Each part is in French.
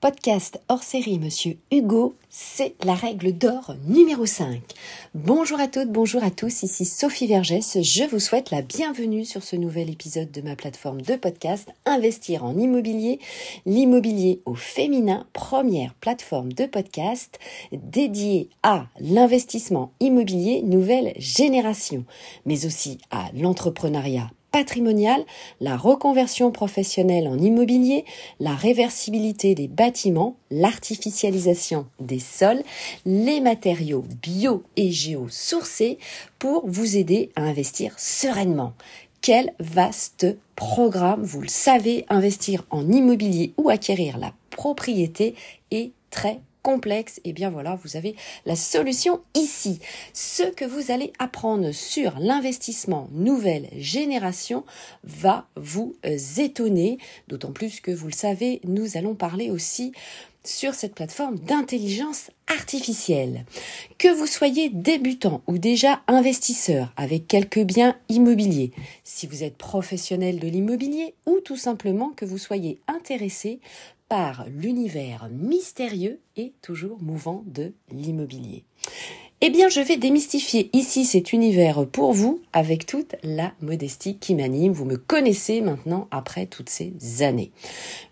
Podcast hors série Monsieur Hugo, c'est la règle d'or numéro 5. Bonjour à toutes, bonjour à tous, ici Sophie Vergès. Je vous souhaite la bienvenue sur ce nouvel épisode de ma plateforme de podcast Investir en immobilier, l'immobilier au féminin, première plateforme de podcast dédiée à l'investissement immobilier nouvelle génération, mais aussi à l'entrepreneuriat patrimonial, la reconversion professionnelle en immobilier, la réversibilité des bâtiments, l'artificialisation des sols, les matériaux bio et géosourcés pour vous aider à investir sereinement. Quel vaste programme, vous le savez, investir en immobilier ou acquérir la propriété est très complexe, et eh bien voilà, vous avez la solution ici. Ce que vous allez apprendre sur l'investissement nouvelle génération va vous euh, étonner, d'autant plus que vous le savez, nous allons parler aussi sur cette plateforme d'intelligence artificielle. Que vous soyez débutant ou déjà investisseur avec quelques biens immobiliers, si vous êtes professionnel de l'immobilier ou tout simplement que vous soyez intéressé par l'univers mystérieux et toujours mouvant de l'immobilier. Eh bien, je vais démystifier ici cet univers pour vous avec toute la modestie qui m'anime. Vous me connaissez maintenant après toutes ces années.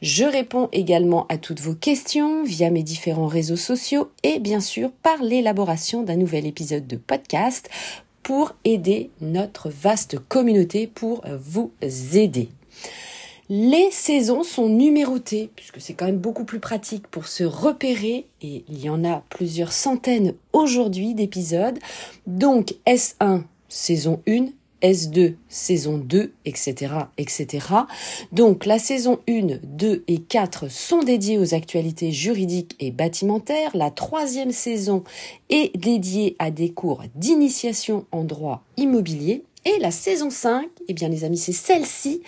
Je réponds également à toutes vos questions via mes différents réseaux sociaux et bien sûr par l'élaboration d'un nouvel épisode de podcast pour aider notre vaste communauté, pour vous aider. Les saisons sont numérotées, puisque c'est quand même beaucoup plus pratique pour se repérer, et il y en a plusieurs centaines aujourd'hui d'épisodes. Donc S1, saison 1, S2, saison 2, etc., etc. Donc la saison 1, 2 et 4 sont dédiées aux actualités juridiques et bâtimentaires. La troisième saison est dédiée à des cours d'initiation en droit immobilier. Et la saison 5, eh bien les amis, c'est celle-ci,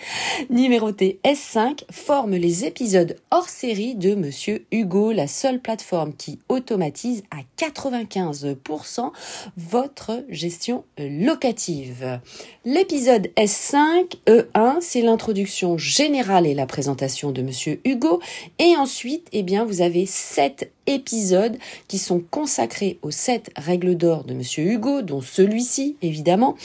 numérotée S5, forme les épisodes hors série de Monsieur Hugo, la seule plateforme qui automatise à 95% votre gestion locative. L'épisode S5, E1, c'est l'introduction générale et la présentation de Monsieur Hugo. Et ensuite, eh bien, vous avez 7 épisodes qui sont consacrés aux 7 règles d'or de Monsieur Hugo, dont celui-ci, évidemment,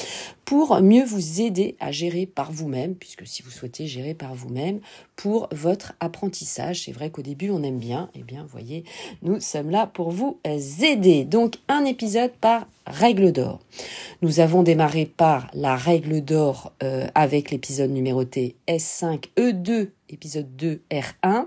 pour mieux vous aider à gérer par vous-même, puisque si vous souhaitez gérer par vous-même, pour votre apprentissage. C'est vrai qu'au début, on aime bien. Eh bien, voyez, nous sommes là pour vous aider. Donc, un épisode par règle d'or. Nous avons démarré par la règle d'or euh, avec l'épisode numéroté S5E2, épisode 2 R1.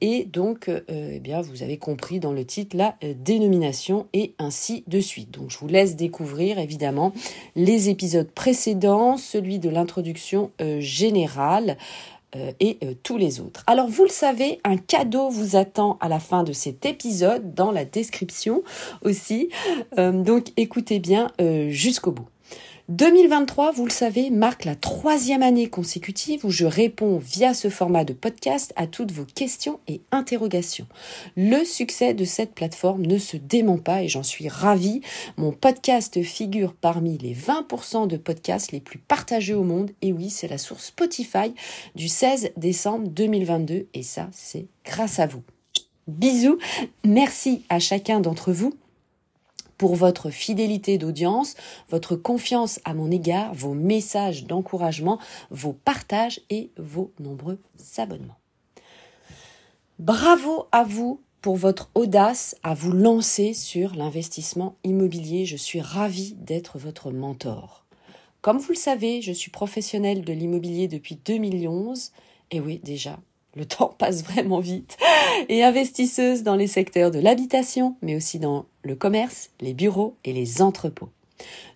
Et donc, euh, eh bien, vous avez compris dans le titre la euh, dénomination et ainsi de suite. Donc, je vous laisse découvrir évidemment les épisodes précédents, celui de l'introduction euh, générale et tous les autres. Alors, vous le savez, un cadeau vous attend à la fin de cet épisode dans la description aussi. donc, écoutez bien jusqu'au bout. 2023, vous le savez, marque la troisième année consécutive où je réponds via ce format de podcast à toutes vos questions et interrogations. Le succès de cette plateforme ne se dément pas et j'en suis ravie. Mon podcast figure parmi les 20% de podcasts les plus partagés au monde. Et oui, c'est la source Spotify du 16 décembre 2022 et ça, c'est grâce à vous. Bisous, merci à chacun d'entre vous pour votre fidélité d'audience, votre confiance à mon égard, vos messages d'encouragement, vos partages et vos nombreux abonnements. Bravo à vous pour votre audace à vous lancer sur l'investissement immobilier. Je suis ravie d'être votre mentor. Comme vous le savez, je suis professionnelle de l'immobilier depuis 2011. Et oui, déjà, le temps passe vraiment vite, et investisseuse dans les secteurs de l'habitation, mais aussi dans le commerce, les bureaux et les entrepôts.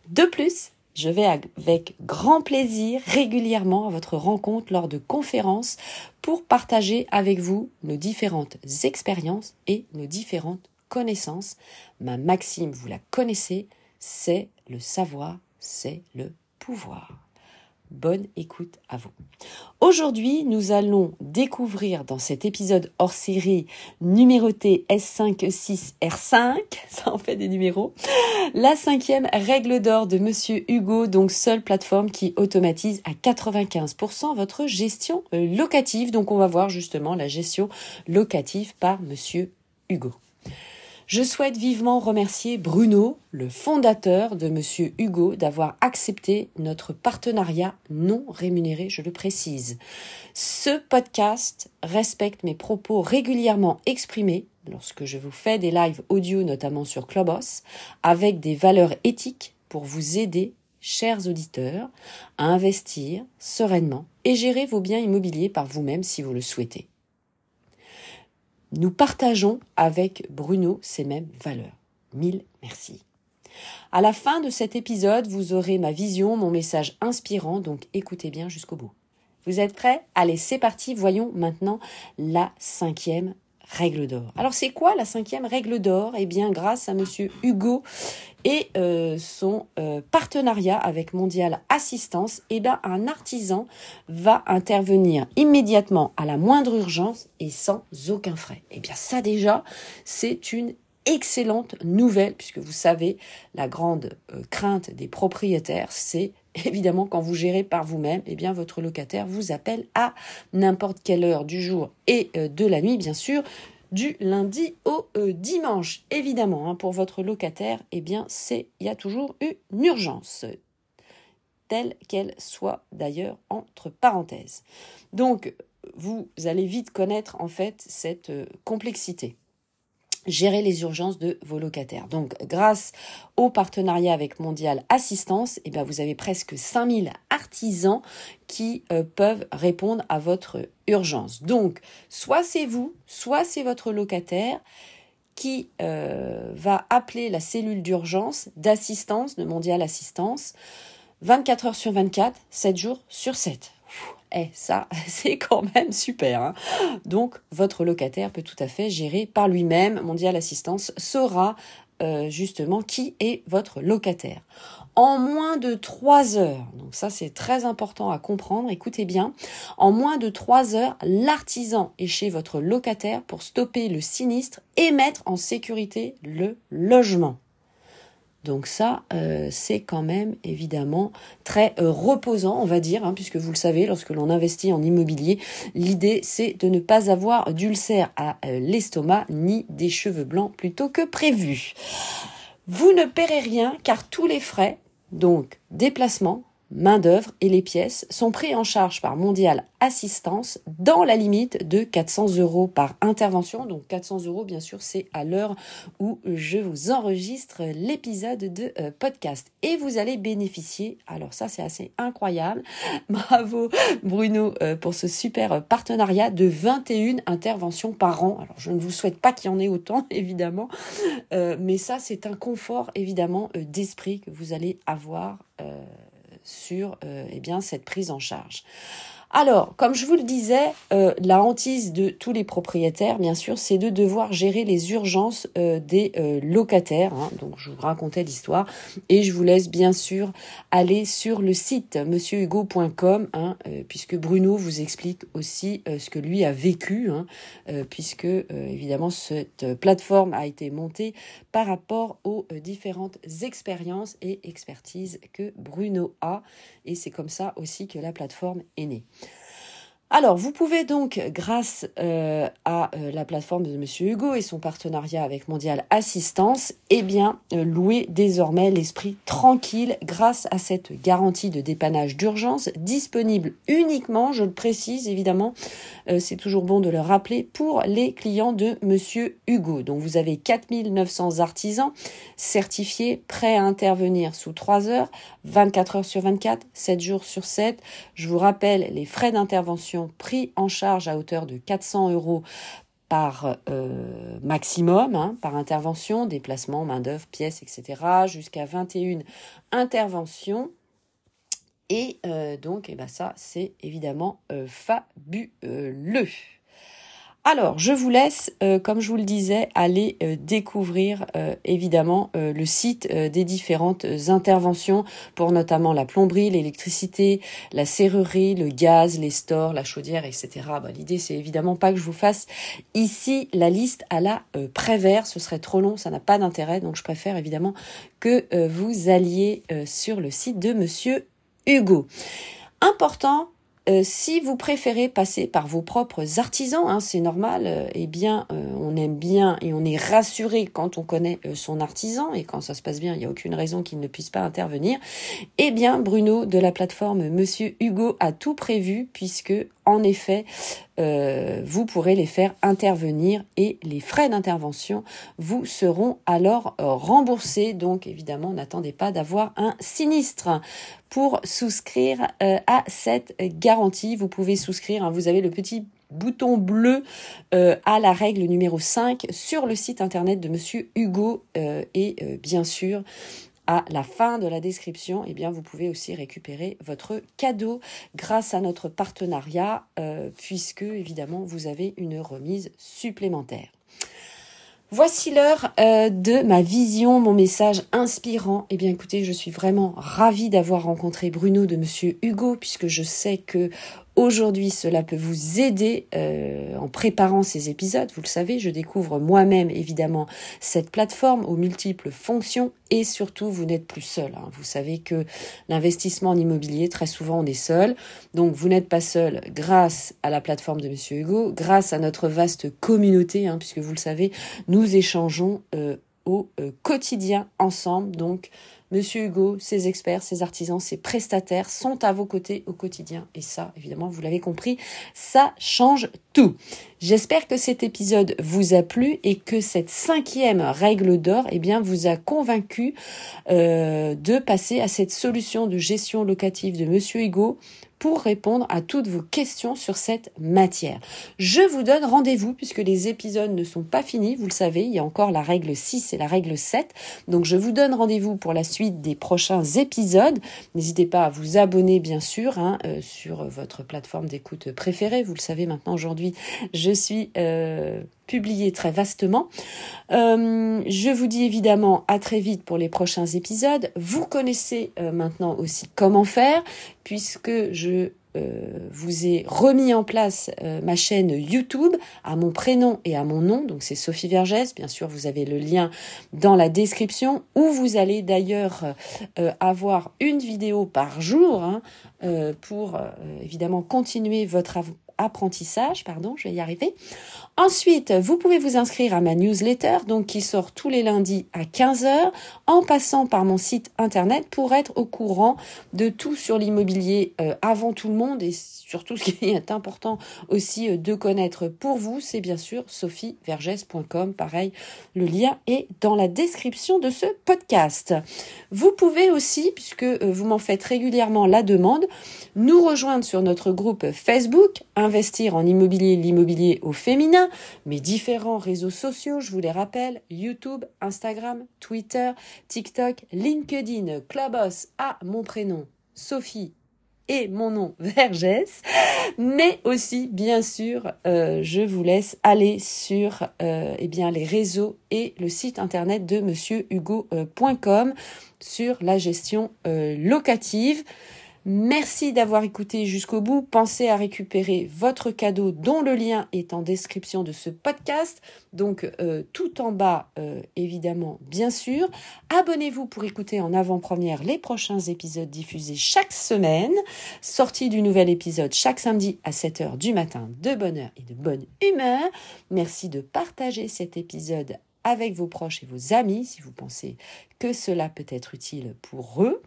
De plus, je vais avec grand plaisir régulièrement à votre rencontre lors de conférences pour partager avec vous nos différentes expériences et nos différentes connaissances. Ma maxime, vous la connaissez, c'est le savoir, c'est le pouvoir. Bonne écoute à vous. Aujourd'hui, nous allons découvrir dans cet épisode hors série numéroté S5-6-R5, ça en fait des numéros, la cinquième règle d'or de Monsieur Hugo, donc seule plateforme qui automatise à 95% votre gestion locative. Donc on va voir justement la gestion locative par Monsieur Hugo. Je souhaite vivement remercier Bruno, le fondateur de Monsieur Hugo, d'avoir accepté notre partenariat non rémunéré, je le précise. Ce podcast respecte mes propos régulièrement exprimés lorsque je vous fais des lives audio, notamment sur Clubhouse, avec des valeurs éthiques pour vous aider, chers auditeurs, à investir sereinement et gérer vos biens immobiliers par vous-même si vous le souhaitez nous partageons avec Bruno ces mêmes valeurs. Mille merci. À la fin de cet épisode, vous aurez ma vision, mon message inspirant, donc écoutez bien jusqu'au bout. Vous êtes prêts? Allez, c'est parti, voyons maintenant la cinquième règle d'or. Alors c'est quoi la cinquième règle d'or? Eh bien grâce à monsieur Hugo et euh, son euh, partenariat avec Mondial Assistance, eh bien un artisan va intervenir immédiatement à la moindre urgence et sans aucun frais. Eh bien ça déjà, c'est une excellente nouvelle puisque vous savez la grande euh, crainte des propriétaires, c'est évidemment, quand vous gérez par vous-même, eh bien, votre locataire vous appelle à n'importe quelle heure du jour et euh, de la nuit, bien sûr, du lundi au euh, dimanche. Évidemment, hein, pour votre locataire, eh bien, c'est, il y a toujours une urgence, telle qu'elle soit d'ailleurs entre parenthèses. Donc, vous allez vite connaître en fait cette euh, complexité gérer les urgences de vos locataires. Donc, grâce au partenariat avec Mondial Assistance, eh bien, vous avez presque 5000 artisans qui euh, peuvent répondre à votre urgence. Donc, soit c'est vous, soit c'est votre locataire qui euh, va appeler la cellule d'urgence d'assistance de Mondial Assistance 24 heures sur 24, 7 jours sur 7. Eh, ça, c'est quand même super. Hein. Donc, votre locataire peut tout à fait gérer par lui-même. Mondial Assistance saura euh, justement qui est votre locataire. En moins de trois heures, donc ça c'est très important à comprendre, écoutez bien, en moins de trois heures, l'artisan est chez votre locataire pour stopper le sinistre et mettre en sécurité le logement. Donc ça, euh, c'est quand même évidemment très euh, reposant, on va dire, hein, puisque vous le savez, lorsque l'on investit en immobilier, l'idée c'est de ne pas avoir d'ulcère à euh, l'estomac ni des cheveux blancs plutôt que prévu. Vous ne paierez rien car tous les frais, donc déplacement, main-d'œuvre et les pièces sont pris en charge par Mondial Assistance dans la limite de 400 euros par intervention. Donc 400 euros, bien sûr, c'est à l'heure où je vous enregistre l'épisode de euh, podcast. Et vous allez bénéficier, alors ça c'est assez incroyable, bravo Bruno euh, pour ce super partenariat de 21 interventions par an. Alors je ne vous souhaite pas qu'il y en ait autant, évidemment, euh, mais ça c'est un confort, évidemment, d'esprit que vous allez avoir sur euh, eh bien, cette prise en charge. Alors, comme je vous le disais, euh, la hantise de tous les propriétaires, bien sûr, c'est de devoir gérer les urgences euh, des euh, locataires. Hein. donc, je vous racontais l'histoire et je vous laisse bien sûr aller sur le site monsieurhugo.com, hein, puisque Bruno vous explique aussi ce que lui a vécu, hein, puisque évidemment cette plateforme a été montée par rapport aux différentes expériences et expertises que Bruno a, et c'est comme ça aussi que la plateforme est née. Alors, vous pouvez donc, grâce euh, à euh, la plateforme de Monsieur Hugo et son partenariat avec Mondial Assistance, eh bien, euh, louer désormais l'esprit tranquille grâce à cette garantie de dépannage d'urgence disponible uniquement, je le précise évidemment, c'est toujours bon de le rappeler, pour les clients de Monsieur Hugo. Donc, vous avez 4900 artisans certifiés, prêts à intervenir sous 3 heures, 24 heures sur 24, 7 jours sur 7. Je vous rappelle les frais d'intervention pris en charge à hauteur de 400 euros par euh, maximum, hein, par intervention, déplacement, main-d'œuvre, pièces, etc., jusqu'à 21 interventions. Et euh, donc, eh ben ça, c'est évidemment euh, fabuleux. Alors, je vous laisse, euh, comme je vous le disais, aller euh, découvrir euh, évidemment le site des différentes interventions pour notamment la plomberie, l'électricité, la serrurerie, le gaz, les stores, la chaudière, etc. Bah, L'idée, c'est évidemment pas que je vous fasse ici la liste à la Prévert. Ce serait trop long, ça n'a pas d'intérêt. Donc, je préfère évidemment que vous alliez sur le site de Monsieur Hugo. Important, euh, si vous préférez passer par vos propres artisans, hein, c'est normal, euh, eh bien, euh, on aime bien et on est rassuré quand on connaît son artisan et quand ça se passe bien, il n'y a aucune raison qu'il ne puisse pas intervenir. Eh bien, Bruno de la plateforme Monsieur Hugo a tout prévu puisque, en effet, vous pourrez les faire intervenir et les frais d'intervention vous seront alors remboursés. Donc, évidemment, n'attendez pas d'avoir un sinistre pour souscrire euh, à cette garantie. Vous pouvez souscrire, hein, vous avez le petit bouton bleu euh, à la règle numéro 5 sur le site internet de monsieur Hugo euh, et bien sûr à la fin de la description, eh bien, vous pouvez aussi récupérer votre cadeau grâce à notre partenariat, puisque évidemment vous avez une remise supplémentaire. Voici l'heure euh, de ma vision, mon message inspirant. Eh bien écoutez, je suis vraiment ravie d'avoir rencontré Bruno de Monsieur Hugo puisque je sais que Aujourd'hui, cela peut vous aider euh, en préparant ces épisodes. Vous le savez, je découvre moi-même évidemment cette plateforme aux multiples fonctions et surtout, vous n'êtes plus seul. Hein. Vous savez que l'investissement en immobilier, très souvent, on est seul. Donc, vous n'êtes pas seul grâce à la plateforme de Monsieur Hugo, grâce à notre vaste communauté, hein, puisque vous le savez, nous échangeons euh, au euh, quotidien ensemble. Donc, Monsieur Hugo, ses experts, ses artisans, ses prestataires sont à vos côtés au quotidien. Et ça, évidemment, vous l'avez compris, ça change tout. J'espère que cet épisode vous a plu et que cette cinquième règle d'or, eh vous a convaincu euh, de passer à cette solution de gestion locative de Monsieur Hugo pour répondre à toutes vos questions sur cette matière. Je vous donne rendez-vous puisque les épisodes ne sont pas finis, vous le savez, il y a encore la règle 6 et la règle 7. Donc je vous donne rendez-vous pour la suite des prochains épisodes. N'hésitez pas à vous abonner bien sûr hein, euh, sur votre plateforme d'écoute préférée. Vous le savez maintenant aujourd'hui, je suis euh, publié très vastement. Euh, je vous dis évidemment à très vite pour les prochains épisodes. Vous connaissez euh, maintenant aussi comment faire, puisque je vous ai remis en place ma chaîne YouTube à mon prénom et à mon nom. Donc c'est Sophie Vergès. Bien sûr, vous avez le lien dans la description où vous allez d'ailleurs avoir une vidéo par jour hein, pour évidemment continuer votre apprentissage, pardon, je vais y arriver. Ensuite, vous pouvez vous inscrire à ma newsletter, donc qui sort tous les lundis à 15h, en passant par mon site internet pour être au courant de tout sur l'immobilier euh, avant tout le monde et surtout ce qui est important aussi euh, de connaître pour vous, c'est bien sûr sophievergès.com. Pareil, le lien est dans la description de ce podcast. Vous pouvez aussi, puisque euh, vous m'en faites régulièrement la demande, nous rejoindre sur notre groupe Facebook, investir en immobilier, l'immobilier au féminin, mes différents réseaux sociaux, je vous les rappelle, YouTube, Instagram, Twitter, TikTok, LinkedIn, Clubhouse à mon prénom, Sophie et mon nom Vergès, mais aussi bien sûr, euh, je vous laisse aller sur euh, eh bien les réseaux et le site internet de monsieurhugo.com euh, sur la gestion locative. Merci d'avoir écouté jusqu'au bout. Pensez à récupérer votre cadeau dont le lien est en description de ce podcast. Donc euh, tout en bas, euh, évidemment, bien sûr. Abonnez-vous pour écouter en avant-première les prochains épisodes diffusés chaque semaine. Sortie du nouvel épisode chaque samedi à 7h du matin de bonne heure et de bonne humeur. Merci de partager cet épisode avec vos proches et vos amis si vous pensez que cela peut être utile pour eux.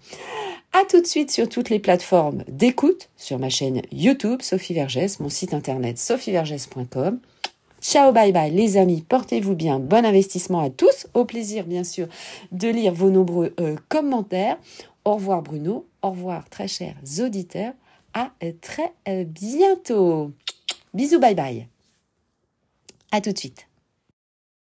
À tout de suite sur toutes les plateformes d'écoute, sur ma chaîne YouTube Sophie Vergès, mon site internet sophievergès.com. Ciao, bye bye les amis, portez-vous bien, bon investissement à tous, au plaisir bien sûr de lire vos nombreux euh, commentaires. Au revoir Bruno, au revoir très chers auditeurs, à très euh, bientôt. Bisous, bye bye. À tout de suite.